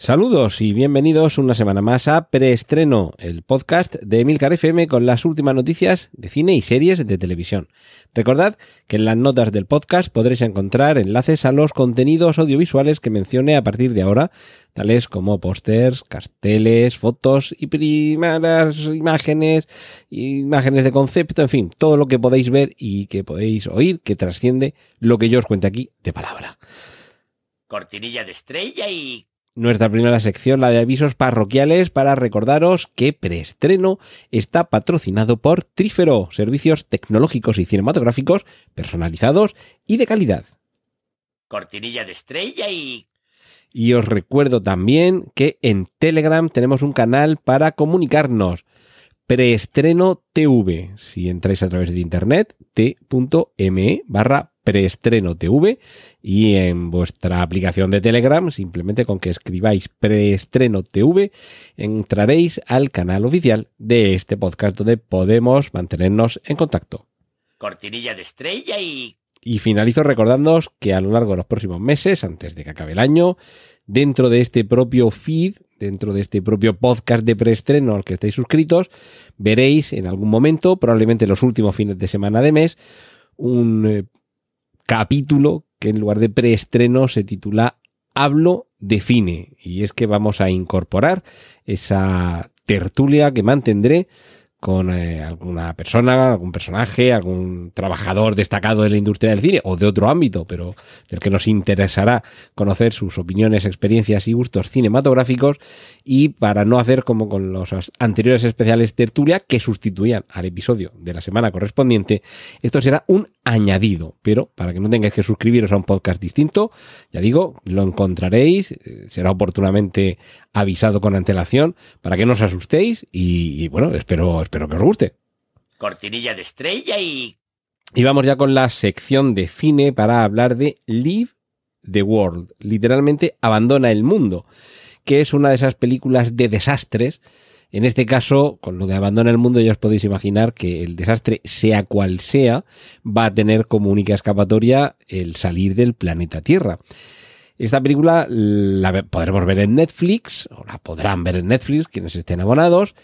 Saludos y bienvenidos una semana más a Preestreno, el podcast de Emilcar FM con las últimas noticias de cine y series de televisión. Recordad que en las notas del podcast podréis encontrar enlaces a los contenidos audiovisuales que mencione a partir de ahora, tales como pósters, carteles, fotos y primeras imágenes, imágenes de concepto, en fin, todo lo que podéis ver y que podéis oír que trasciende lo que yo os cuente aquí de palabra. Cortinilla de estrella y nuestra primera sección, la de avisos parroquiales, para recordaros que Preestreno está patrocinado por Trífero, servicios tecnológicos y cinematográficos personalizados y de calidad. Cortinilla de estrella y... Y os recuerdo también que en Telegram tenemos un canal para comunicarnos. Preestreno TV. Si entráis a través de internet, t.me barra preestreno TV y en vuestra aplicación de Telegram, simplemente con que escribáis preestreno TV, entraréis al canal oficial de este podcast donde podemos mantenernos en contacto. Cortinilla de estrella y... Y finalizo recordándoos que a lo largo de los próximos meses, antes de que acabe el año, dentro de este propio feed, dentro de este propio podcast de preestreno al que estáis suscritos, veréis en algún momento, probablemente los últimos fines de semana de mes, un eh, capítulo que en lugar de preestreno se titula Hablo de cine. Y es que vamos a incorporar esa tertulia que mantendré con eh, alguna persona, algún personaje, algún trabajador destacado de la industria del cine o de otro ámbito, pero del que nos interesará conocer sus opiniones, experiencias y gustos cinematográficos y para no hacer como con los anteriores especiales tertulia que sustituían al episodio de la semana correspondiente, esto será un añadido, pero para que no tengáis que suscribiros a un podcast distinto, ya digo, lo encontraréis, eh, será oportunamente avisado con antelación para que no os asustéis y, y bueno, espero espero que os guste. Cortinilla de estrella y... Y vamos ya con la sección de cine para hablar de Leave the World, literalmente Abandona el Mundo, que es una de esas películas de desastres. En este caso, con lo de Abandona el Mundo, ya os podéis imaginar que el desastre, sea cual sea, va a tener como única escapatoria el salir del planeta Tierra. Esta película la podremos ver en Netflix, o la podrán ver en Netflix quienes estén abonados,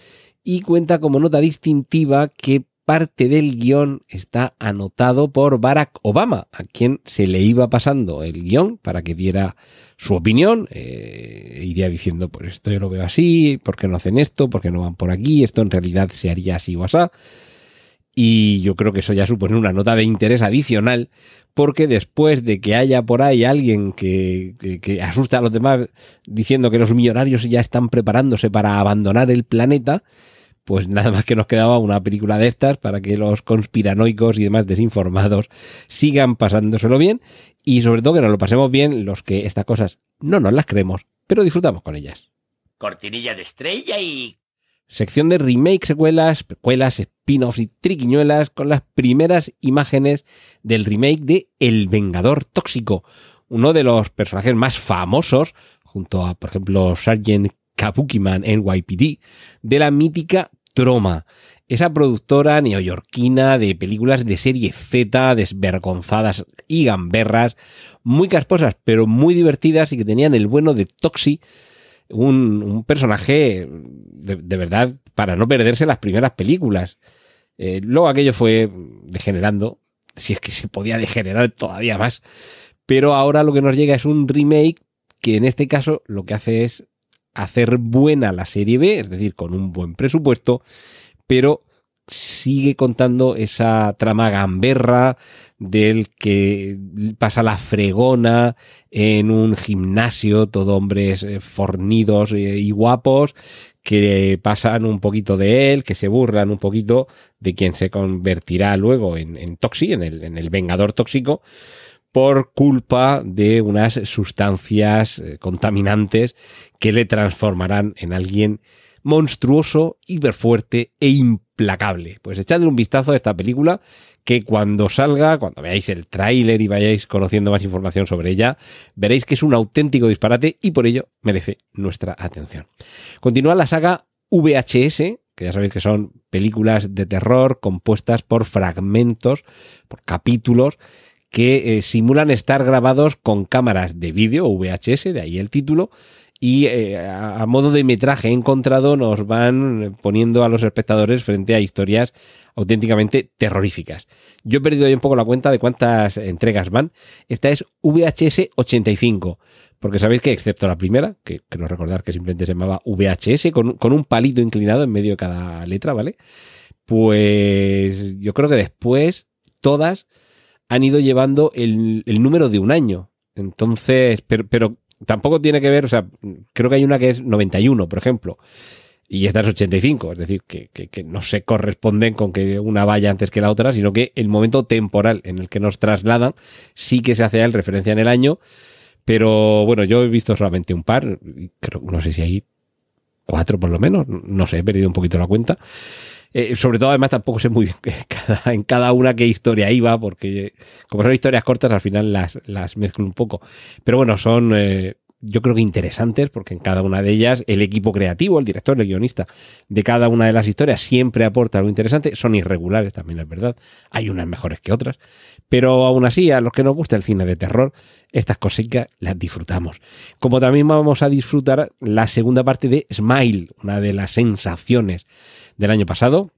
y cuenta como nota distintiva que parte del guion está anotado por Barack Obama, a quien se le iba pasando el guion para que diera su opinión. Eh, iría diciendo, pues esto yo lo veo así, ¿por qué no hacen esto? ¿Por qué no van por aquí? Esto en realidad se haría así o así. Y yo creo que eso ya supone una nota de interés adicional, porque después de que haya por ahí alguien que, que, que asusta a los demás diciendo que los millonarios ya están preparándose para abandonar el planeta, pues nada más que nos quedaba una película de estas para que los conspiranoicos y demás desinformados sigan pasándoselo bien y sobre todo que nos lo pasemos bien los que estas cosas no nos las creemos, pero disfrutamos con ellas. Cortinilla de estrella y... Sección de remake, secuelas, precuelas, spin-offs y triquiñuelas con las primeras imágenes del remake de El Vengador Tóxico, uno de los personajes más famosos, junto a, por ejemplo, Sargent Kabukiman NYPD, de la mítica Troma, esa productora neoyorquina de películas de serie Z, desvergonzadas y gamberras, muy casposas, pero muy divertidas y que tenían el bueno de Toxi, un, personaje de, de, verdad para no perderse las primeras películas. Eh, luego aquello fue degenerando, si es que se podía degenerar todavía más, pero ahora lo que nos llega es un remake que en este caso lo que hace es hacer buena la serie B, es decir, con un buen presupuesto, pero sigue contando esa trama gamberra del que pasa la fregona en un gimnasio, todo hombres eh, fornidos eh, y guapos, que pasan un poquito de él, que se burlan un poquito de quien se convertirá luego en, Toxi, en el vengador tóxico, por culpa de unas sustancias eh, contaminantes que le transformarán en alguien monstruoso, hiperfuerte e implacable. Pues echadle un vistazo a esta película que cuando salga, cuando veáis el tráiler y vayáis conociendo más información sobre ella, veréis que es un auténtico disparate y por ello merece nuestra atención. Continúa la saga VHS, que ya sabéis que son películas de terror compuestas por fragmentos, por capítulos que eh, simulan estar grabados con cámaras de vídeo VHS, de ahí el título, y eh, a, modo de metraje encontrado nos van poniendo a los espectadores frente a historias auténticamente terroríficas. Yo he perdido ahí un poco la cuenta de cuántas entregas van. Esta es VHS 85, porque sabéis que excepto la primera, que creo recordar que simplemente se llamaba VHS, con, con un palito inclinado en medio de cada letra, ¿vale? Pues yo creo que después todas han ido llevando el, número de un año. Entonces, pero, pero, tampoco tiene que ver, o sea, creo que hay una que es 91, por ejemplo, y esta es 85, es decir, que, que, no se corresponden con que una vaya antes que la otra, sino que el momento temporal en el que nos trasladan sí que se hace él referencia en el año, pero bueno, yo he visto solamente un par, creo, no sé si hay cuatro por lo menos, no sé, he perdido un poquito la cuenta. Eh, sobre todo, además, tampoco sé muy bien en cada una qué historia iba, porque como son historias cortas, al final las, las mezclo un poco. Pero bueno, son, eh, yo creo que interesantes, porque en cada una de ellas el equipo creativo, el director, el guionista de cada una de las historias siempre aporta algo interesante. Son irregulares, también es verdad. Hay unas mejores que otras. Pero aún así, a los que nos gusta el cine de terror, estas cositas las disfrutamos. Como también vamos a disfrutar la segunda parte de Smile, una de las sensaciones del año pasado,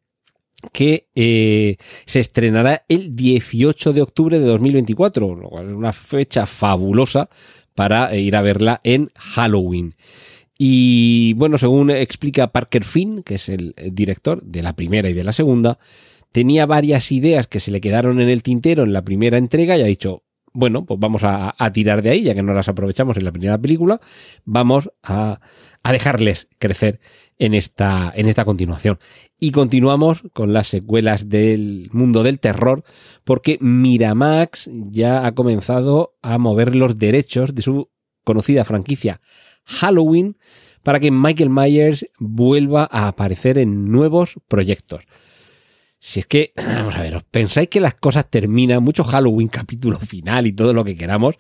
que eh, se estrenará el 18 de octubre de 2024, lo cual es una fecha fabulosa para eh, ir a verla en Halloween. Y bueno, según explica Parker Finn, que es el director de la primera y de la segunda, tenía varias ideas que se le quedaron en el tintero en la primera entrega y ha dicho, bueno, pues vamos a, tirar de ahí, ya que no las aprovechamos en la primera película, vamos a, dejarles crecer en esta continuación. Y continuamos con las secuelas del mundo del terror, porque Miramax ya ha comenzado a mover los derechos de su conocida franquicia Halloween para que Michael Myers vuelva a aparecer en nuevos proyectos. Si es que, vamos a ver, ¿os pensáis que las cosas terminan, mucho Halloween capítulo final y todo lo que queramos,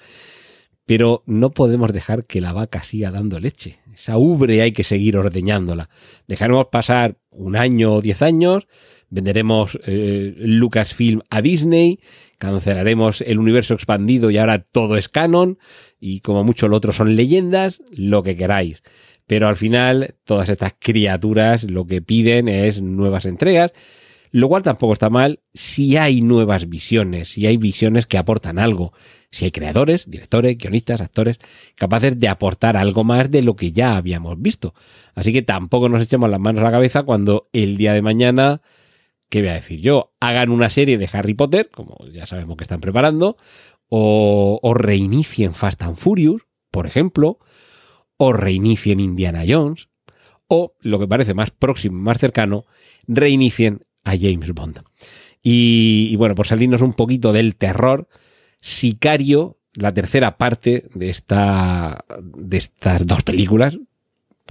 pero no podemos dejar que la vaca siga dando leche. Esa ubre hay que seguir ordeñándola. Dejaremos pasar un año o diez años, venderemos eh, Lucasfilm a Disney, cancelaremos el universo expandido y ahora todo es canon, y como mucho lo otro son leyendas, lo que queráis. Pero al final, todas estas criaturas lo que piden es nuevas entregas, lo cual tampoco está mal si hay nuevas visiones, si hay visiones que aportan algo si hay creadores, directores, guionistas, actores capaces de aportar algo más de lo que ya habíamos visto. Así que tampoco nos echemos las manos a la cabeza cuando el día de mañana, ¿qué voy a decir yo? Hagan una serie de Harry Potter, como ya sabemos que están preparando, o, reinicien Fast and Furious, por ejemplo, o reinicien Indiana Jones, o lo que parece más próximo, más cercano, reinicien a James Bond. Y, bueno, por salirnos un poquito del terror, Sicario, la tercera parte de, esta, de estas dos películas,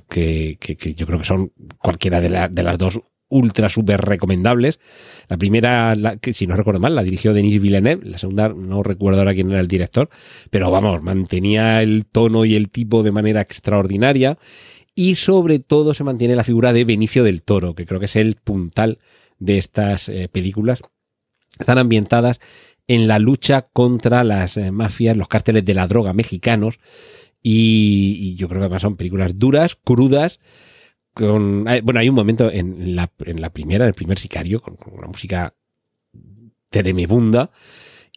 que, yo creo que son cualquiera de, las dos ultra super recomendables. La primera, que si no recuerdo mal, la dirigió Denis Villeneuve. La segunda, no recuerdo ahora quién era el director, pero vamos, mantenía el tono y el tipo de manera extraordinaria. Y sobre todo se mantiene la figura de Benicio del Toro, que creo que es el puntal de estas eh, películas. Están ambientadas en la lucha contra las eh, mafias, los cárteles de la droga mexicanos. Y, yo creo que además son películas duras, crudas. Con, bueno, hay un momento en la, en la primera, en el primer sicario, con, una música tremebunda.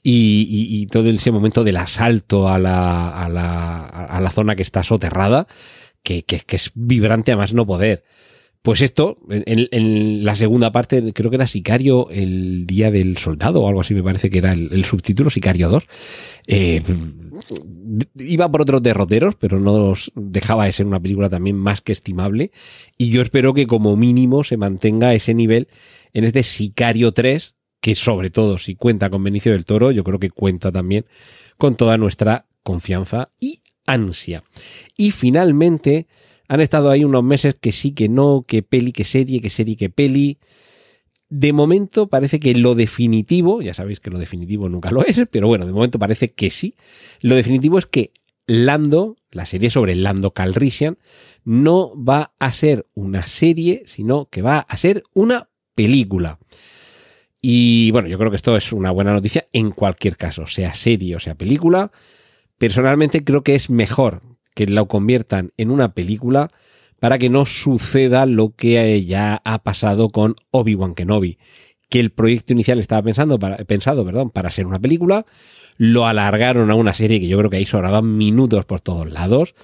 Y, todo ese momento del asalto a la, a la, a la zona que está soterrada, que, que, es vibrante a más no poder. Pues esto, en, la segunda parte, creo que era Sicario el Día del Soldado o algo así, me parece que era el, subtítulo, Sicario 2. Eh, iba por otros derroteros, pero no dejaba de ser una película también más que estimable. Y yo espero que como mínimo se mantenga ese nivel en este Sicario 3, que sobre todo si cuenta con Benicio del Toro, yo creo que cuenta también con toda nuestra confianza y ansia. Y finalmente, Han estado ahí unos meses que sí, que no, que peli, que serie, que serie, que peli. De momento parece que lo definitivo, ya sabéis que lo definitivo nunca lo es, pero bueno, de momento parece que sí. Lo definitivo es que Lando, la serie sobre Lando Calrissian, no va a ser una serie, sino que va a ser una película. Y bueno, yo creo que esto es una buena noticia en cualquier caso, sea serie o sea película. Personalmente creo que es mejor que lo conviertan en una película para que no suceda lo que ya ha pasado con Obi-Wan Kenobi, que el proyecto inicial estaba pensando pensado perdón, para ser una película, lo alargaron a una serie que yo creo que ahí sobraban minutos por todos lados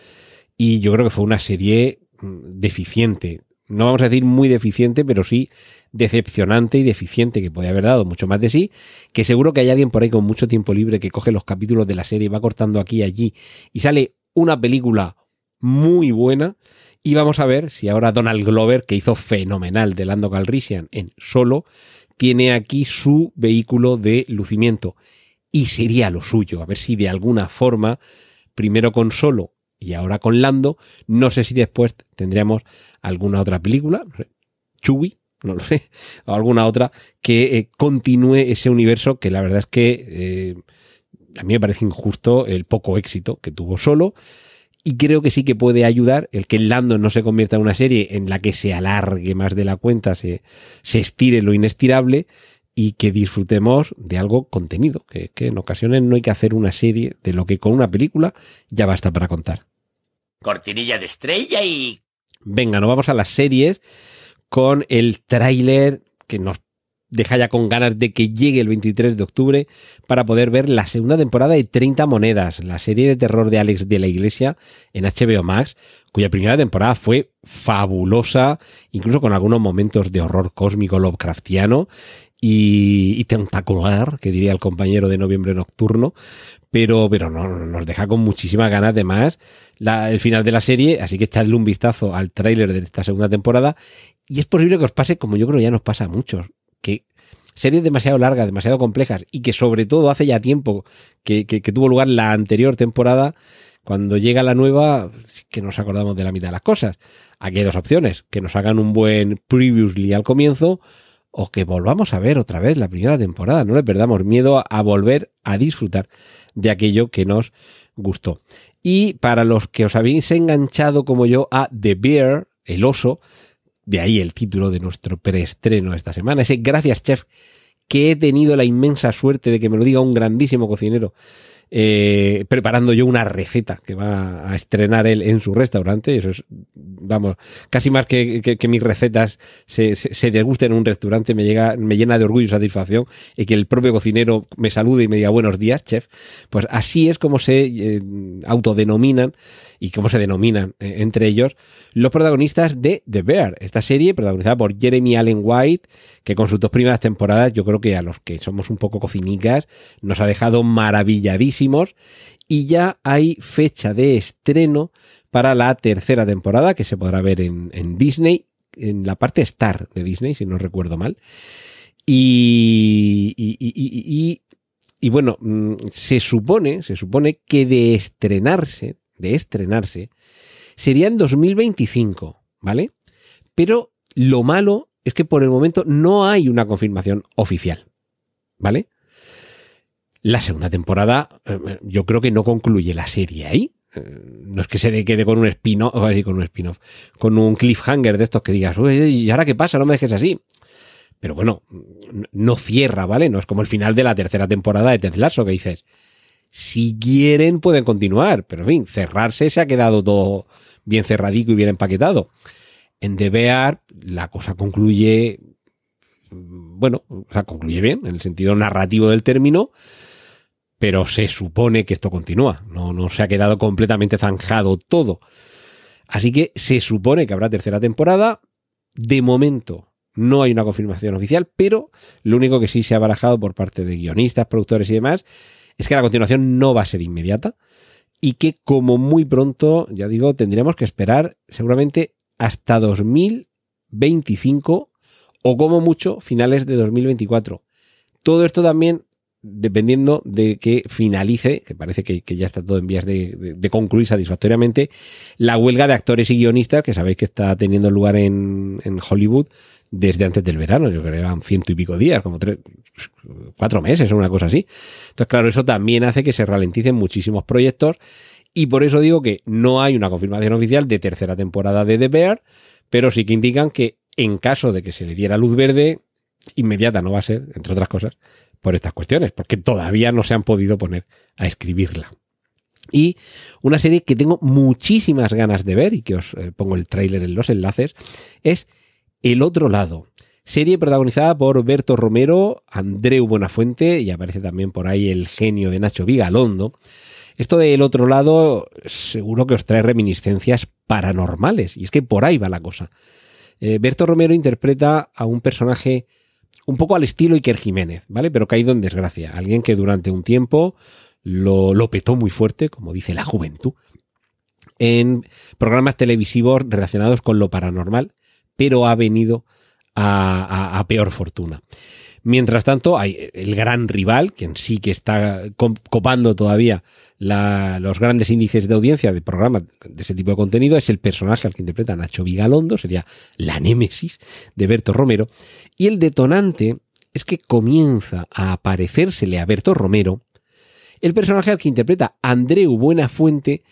y yo creo que fue una serie mm, deficiente. No vamos a decir muy deficiente, pero sí decepcionante y deficiente que podía haber dado mucho más de sí, que seguro que hay alguien por ahí con mucho tiempo libre que coge los capítulos de la serie, va cortando aquí y allí y sale una película muy buena. Y vamos a ver si ahora Donald Glover, que hizo fenomenal de Lando Calrissian en Solo, tiene aquí su vehículo de lucimiento. Y sería lo suyo, a ver si de alguna forma, primero con Solo y ahora con Lando, no sé si después tendríamos alguna otra película, Chewie, no lo sé, o alguna otra que eh, continúe ese universo que la verdad es que eh, a mí me parece injusto el poco éxito que tuvo solo. Y creo que sí que puede ayudar el que Lando no se convierta en una serie en la que se alargue más de la cuenta, se, se estire lo inestirable y que disfrutemos de algo contenido, que, que en ocasiones no hay que hacer una serie de lo que con una película ya basta para contar. Cortinilla de estrella y... Venga, nos vamos a las series con el tráiler que nos deja ya con ganas de que llegue el 23 de octubre para poder ver la segunda temporada de 30 monedas, la serie de terror de Alex de la Iglesia en HBO Max, cuya primera temporada fue fabulosa, incluso con algunos momentos de horror cósmico Lovecraftiano y, tentacular, que diría el compañero de Noviembre Nocturno, pero, pero no, nos deja con muchísimas ganas de más el final de la serie, así que echadle un vistazo al tráiler de esta segunda temporada. Y es posible que os pase como yo creo ya nos pasa a muchos, series demasiado largas, demasiado complejas y que sobre todo hace ya tiempo que, tuvo lugar la anterior temporada, cuando llega la nueva, que nos acordamos de la mitad de las cosas. Aquí hay dos opciones, que nos hagan un buen previously al comienzo o que volvamos a ver otra vez la primera temporada. No le perdamos miedo a volver a disfrutar de aquello que nos gustó. Y para los que os habéis enganchado como yo a The Bear, el oso, de ahí el título de nuestro preestreno esta semana, ese gracias chef que he tenido la inmensa suerte de que me lo diga un grandísimo cocinero eh, preparando yo una receta que va a estrenar él en su restaurante. Eso es, vamos, casi más que, que, mis recetas se, se, se, degusten en un restaurante, me, llega, me llena de orgullo y satisfacción y que el propio cocinero me salude y me diga buenos días, chef. Pues así es como se eh, autodenominan y cómo se denominan eh, entre ellos los protagonistas de The Bear, esta serie protagonizada por Jeremy Allen White, que con sus dos primeras temporadas yo creo que a los que somos un poco cocinicas nos ha dejado maravilladísimos y ya hay fecha de estreno para la tercera temporada que se podrá ver en, Disney, en la parte Star de Disney, si no recuerdo mal. Y, y, y, y, bueno, mm, se supone, se supone que de estrenarse, de estrenarse, sería en 2025, ¿vale? Pero lo malo es que por el momento no hay una confirmación oficial, ¿vale? La segunda temporada eh, yo creo que no concluye la serie ahí. Eh, no es que se quede con un spin-off, con un spin-off, con un cliffhanger de estos que digas, ¿y ahora qué pasa? No me dejes así. Pero bueno, no cierra, ¿vale? No es como el final de la tercera temporada de Ted Lasso que dices, si quieren pueden continuar, pero en fin, cerrarse se ha quedado todo bien cerradico y bien empaquetado. En Bear la cosa concluye, bueno, o sea, concluye bien en el sentido narrativo del término, pero se supone que esto continúa, no, no se ha quedado completamente zanjado todo. Así que se supone que habrá tercera temporada. De momento no hay una confirmación oficial, pero lo único que sí se ha barajado por parte de guionistas, productores y demás es que la continuación no va a ser inmediata y que como muy pronto, ya digo, tendríamos que esperar seguramente hasta 2025 o como mucho finales de 2024. Todo esto también dependiendo de que finalice, que parece que, ya está todo en vías de, concluir satisfactoriamente, la huelga de actores y guionistas, que sabéis que está teniendo lugar en, Hollywood desde antes del verano, yo creo que eran ciento y pico días, como tres, cuatro meses o una cosa así. Entonces, claro, eso también hace que se ralenticen muchísimos proyectos y por eso digo que no hay una confirmación oficial de tercera temporada de The Bear, pero sí que indican que en caso de que se le diera luz verde, inmediata no va a ser, entre otras cosas, por estas cuestiones, porque todavía no se han podido poner a escribirla. Y una serie que tengo muchísimas ganas de ver y que os eh, pongo el tráiler en los enlaces es El otro lado. Serie protagonizada por Berto Romero, Andreu Buenafuente y aparece también por ahí el genio de Nacho Vigalondo. Esto del otro lado seguro que os trae reminiscencias paranormales y es que por ahí va la cosa. Eh, Berto Romero interpreta a un personaje un poco al estilo Iker Jiménez, ¿vale? Pero caído en desgracia. Alguien que durante un tiempo lo, lo petó muy fuerte, como dice la juventud, en programas televisivos relacionados con lo paranormal, pero ha venido a peor fortuna. Mientras tanto, hay el gran rival, quien sí que está copando todavía los grandes índices de audiencia de programas de ese tipo de contenido, es el personaje al que interpreta Nacho Vigalondo, sería la némesis de Berto Romero. Y el detonante es que comienza a aparecérsele a Berto Romero el personaje al que interpreta Andreu Buenafuente,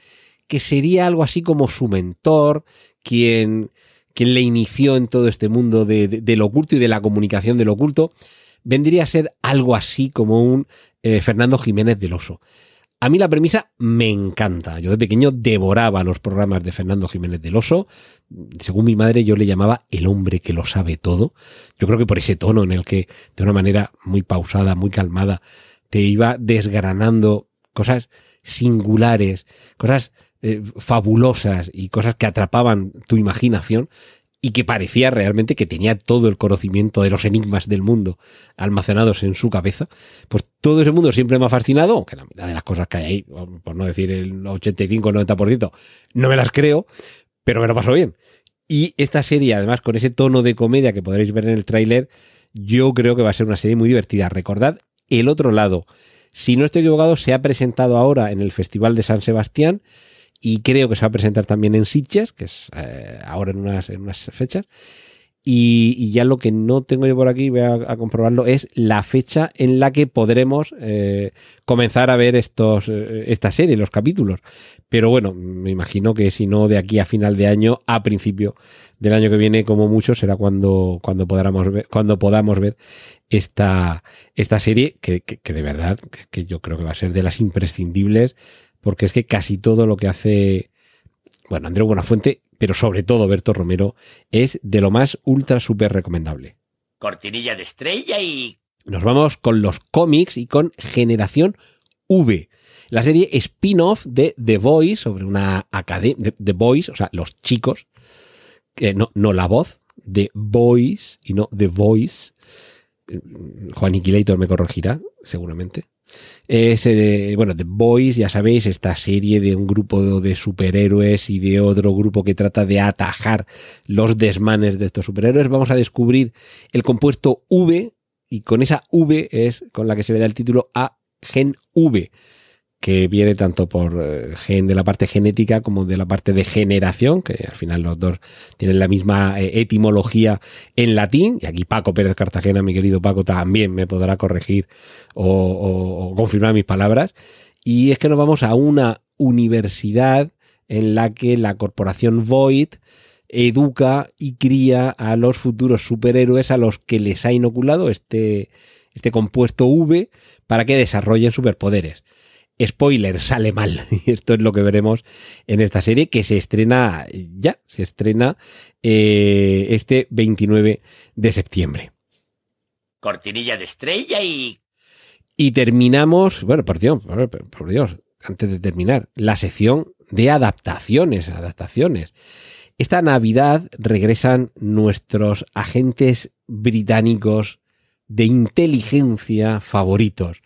que sería algo así como su mentor, quien, quien le inició en todo este mundo de, del oculto y de la comunicación del oculto vendría a ser algo así como un eh, Fernando Jiménez del Oso. A mí la premisa me encanta. Yo de pequeño devoraba los programas de Fernando Jiménez del Oso. Según mi madre, yo le llamaba el hombre que lo sabe todo. Yo creo que por ese tono en el que, de una manera muy pausada, muy calmada, te iba desgranando cosas singulares, cosas eh, fabulosas y cosas que atrapaban tu imaginación y que parecía realmente que tenía todo el conocimiento de los enigmas del mundo almacenados en su cabeza, pues todo ese mundo siempre me ha fascinado, aunque la mitad de las cosas que hay ahí, por no decir el 85 o 90%, no me las creo, pero me lo paso bien. Y esta serie, además, con ese tono de comedia que podréis ver en el tráiler, yo creo que va a ser una serie muy divertida. Recordad el otro lado. Si no estoy equivocado, se ha presentado ahora en el Festival de San Sebastián y creo que se va a presentar también en Sitges, que es eh, ahora en unas, en unas fechas. Y, ya lo que no tengo yo por aquí, voy a, comprobarlo, es la fecha en la que podremos eh, comenzar a ver estos, eh, esta serie, los capítulos. Pero bueno, me imagino que si no de aquí a final de año, a principio del año que viene, como mucho, será cuando, cuando, podamos, ver, cuando podamos ver esta, esta serie, que, que de verdad, que yo creo que va a ser de las imprescindibles porque es que casi todo lo que hace, bueno, Andrés Buenafuente, pero sobre todo Berto Romero, es de lo más ultra súper recomendable. Cortinilla de estrella y... Nos vamos con los cómics y con Generación V. La serie spin-off de The Boys sobre una academia, The Boys, o sea, los chicos, no, no la voz, The Boys y no The Voice. Juan Iquilator me corregirá, seguramente. Es, eh, bueno, The Boys, ya sabéis, esta serie de un grupo de superhéroes y de otro grupo que trata de atajar los desmanes de estos superhéroes. Vamos a descubrir el compuesto V y con esa V es con la que se le da el título a Gen V que viene tanto por eh, gen de la parte genética como de la parte de generación, que al final los dos tienen la misma eh, etimología en latín, y aquí Paco Pérez Cartagena, mi querido Paco, también me podrá corregir o, confirmar mis palabras, y es que nos vamos a una universidad en la que la corporación Void educa y cría a los futuros superhéroes a los que les ha inoculado este, este compuesto V para que desarrollen superpoderes. Spoiler, sale mal. Y esto es lo que veremos en esta serie que se estrena ya, se estrena eh, este 29 de septiembre. Cortinilla de estrella y... Y terminamos, bueno, por Dios, por Dios, antes de terminar, la sección de adaptaciones, adaptaciones. Esta Navidad regresan nuestros agentes británicos de inteligencia favoritos.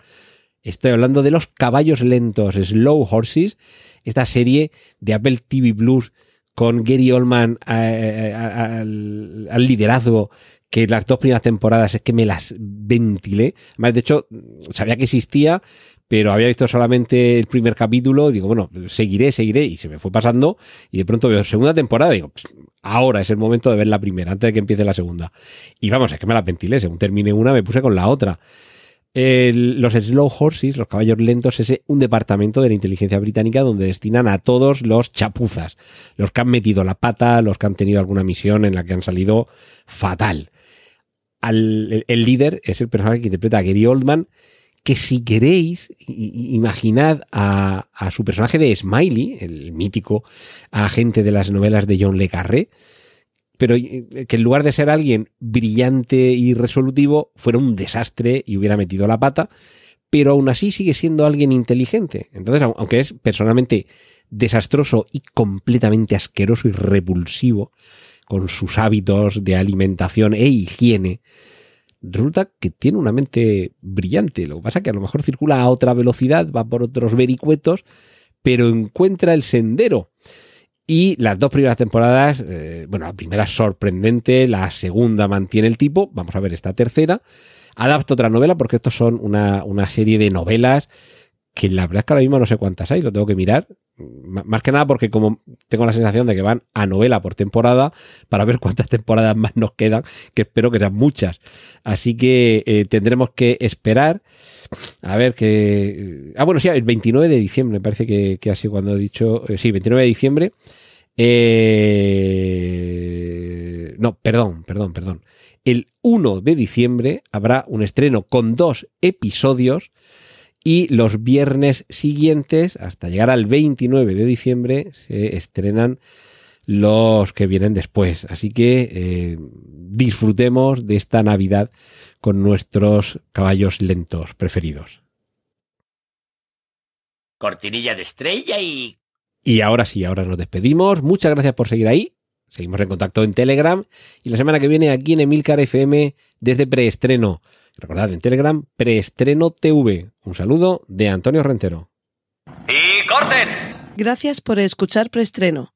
Estoy hablando de los caballos lentos, Slow Horses, esta serie de Apple TV Plus con Gary Oldman eh, eh, al, liderazgo que las dos primeras temporadas es que me las ventilé. Además, de hecho, sabía que existía, pero había visto solamente el primer capítulo. Digo, bueno, seguiré, seguiré. Y se me fue pasando. Y de pronto veo segunda temporada. Digo, ahora es el momento de ver la primera, antes de que empiece la segunda. Y vamos, es que me las ventilé. Según terminé una, me puse con la otra. Los Slow Horses, los caballos lentos, es un departamento de la inteligencia británica donde destinan a todos los chapuzas, los que han metido la pata, los que han tenido alguna misión en la que han salido fatal. El, líder es el personaje que interpreta a Gary Oldman, que si queréis, imaginad a, su personaje de Smiley, el mítico agente de las novelas de John Le Carré, pero eh, que en lugar de ser alguien brillante y resolutivo, fuera un desastre y hubiera metido la pata, pero aún así sigue siendo alguien inteligente. Entonces, aunque es personalmente desastroso y completamente asqueroso y repulsivo, con sus hábitos de alimentación e higiene, resulta que tiene una mente brillante. Lo que pasa es que a lo mejor circula a otra velocidad, va por otros vericuetos, pero encuentra el sendero. Y las dos primeras temporadas, eh, bueno, la primera sorprendente, la segunda mantiene el tipo, vamos a ver esta tercera. Adapta otra novela porque estos son una, una serie de novelas que la verdad es que ahora mismo no sé cuántas hay, lo tengo que mirar. Más que nada porque como tengo la sensación de que van a novela por temporada para ver cuántas temporadas más nos quedan, que espero que sean muchas. Así que eh, tendremos que esperar a ver que... Ah, bueno, sí, el 29 de diciembre, me parece que, que ha sido cuando he dicho... Eh, sí, 29 de diciembre. Eh, no, perdón, perdón, perdón. El 1 de diciembre habrá un estreno con dos episodios y los viernes siguientes, hasta llegar al 29 de diciembre, se estrenan los que vienen después. Así que eh, disfrutemos de esta Navidad con nuestros caballos lentos preferidos. Cortinilla de estrella y... Y ahora sí, ahora nos despedimos. Muchas gracias por seguir ahí. Seguimos en contacto en Telegram y la semana que viene aquí en Emilcar FM desde preestreno. Recordad en Telegram, Preestreno TV. Un saludo de Antonio Rentero. ¡Y corten! Gracias por escuchar Preestreno.